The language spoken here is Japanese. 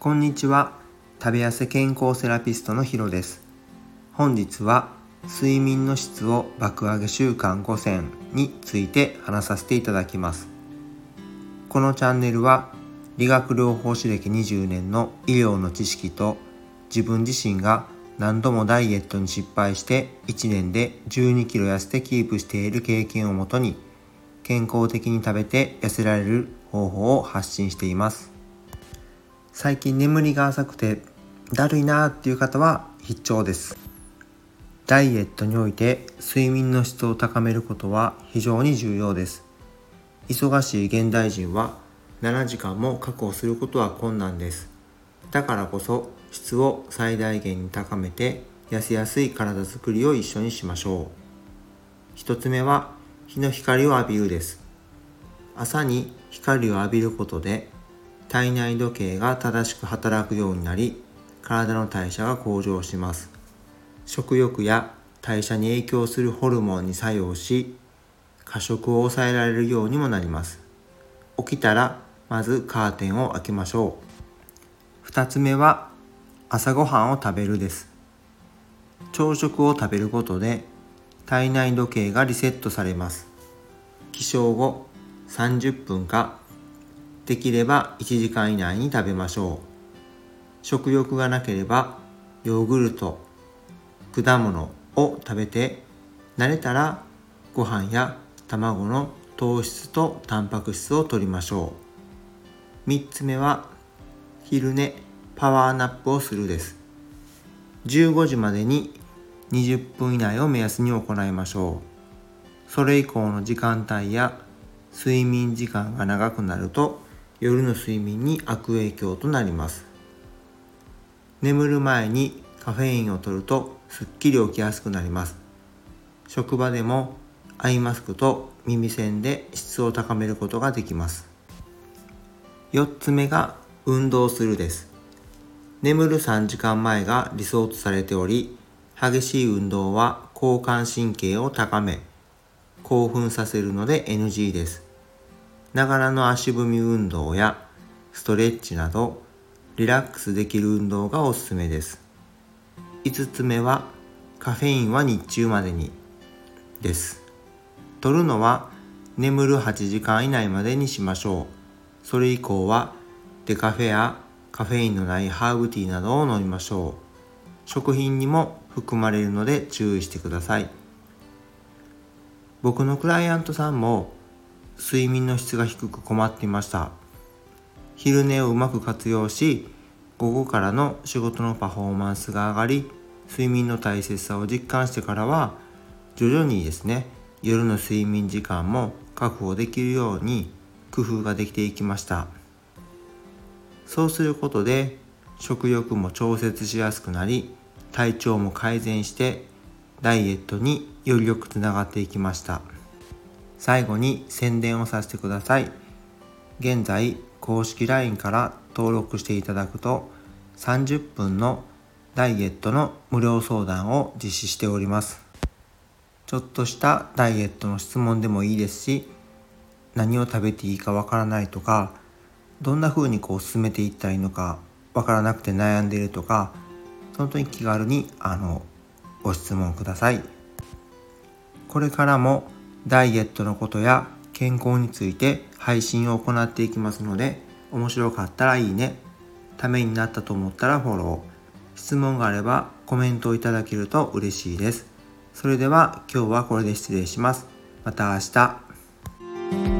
こんにちは。食べ痩せ健康セラピストのヒロです。本日は睡眠の質を爆上げ習慣5選について話させていただきます。このチャンネルは理学療法士歴20年の医療の知識と自分自身が何度もダイエットに失敗して1年で12キロ痩せてキープしている経験をもとに健康的に食べて痩せられる方法を発信しています。最近眠りが浅くてだるいなーっていう方は必聴です。ダイエットにおいて睡眠の質を高めることは非常に重要です。忙しい現代人は7時間も確保することは困難です。だからこそ質を最大限に高めて痩せやすい体づくりを一緒にしましょう。一つ目は日の光を浴びるです。朝に光を浴びることで体内時計が正しく働くようになり体の代謝が向上します。食欲や代謝に影響するホルモンに作用し過食を抑えられるようにもなります。起きたらまずカーテンを開けましょう。2つ目は朝ごはんを食べるです。朝食を食べることで体内時計がリセットされます。起床後30分かできれば1時間以内に食べましょう。食欲がなければヨーグルト果物を食べて慣れたらご飯や卵の糖質とタンパク質を摂りましょう。3つ目は昼寝パワーナップをするです。15時までに20分以内を目安に行いましょう。それ以降の時間帯や睡眠時間が長くなると夜の睡眠に悪影響となります。眠る前にカフェインを取るとすっきり起きやすくなります。職場でもアイマスクと耳栓で質を高めることができます。4つ目が運動するです。眠る3時間前が理想とされており激しい運動は交感神経を高め興奮させるので NG です。ながらの足踏み運動やストレッチなどリラックスできる運動がおすすめです。5つ目はカフェインは日中までにです。取るのは眠る8時間以内までにしましょう。それ以降はデカフェやカフェインのないハーブティーなどを飲みましょう。食品にも含まれるので注意してください。僕のクライアントさんも睡眠の質が低く困っていました。昼寝をうまく活用し午後からの仕事のパフォーマンスが上がり睡眠の大切さを実感してからは徐々にですね夜の睡眠時間も確保できるように工夫ができていきました。そうすることで食欲も調節しやすくなり体調も改善してダイエットによりよくつながっていきました。最後に宣伝をさせてください。現在公式 LINE から登録していただくと30分のダイエットの無料相談を実施しております。ちょっとしたダイエットの質問でもいいですし何を食べていいかわからないとかどんな風にこう進めていったらいいのかわからなくて悩んでいるとか本当に気軽にあのご質問ください。これからもダイエットのことや健康について配信を行っていきますので面白かったらいいね。ためになったと思ったらフォロー。質問があればコメントをいただけると嬉しいです。それでは今日はこれで失礼します。また明日。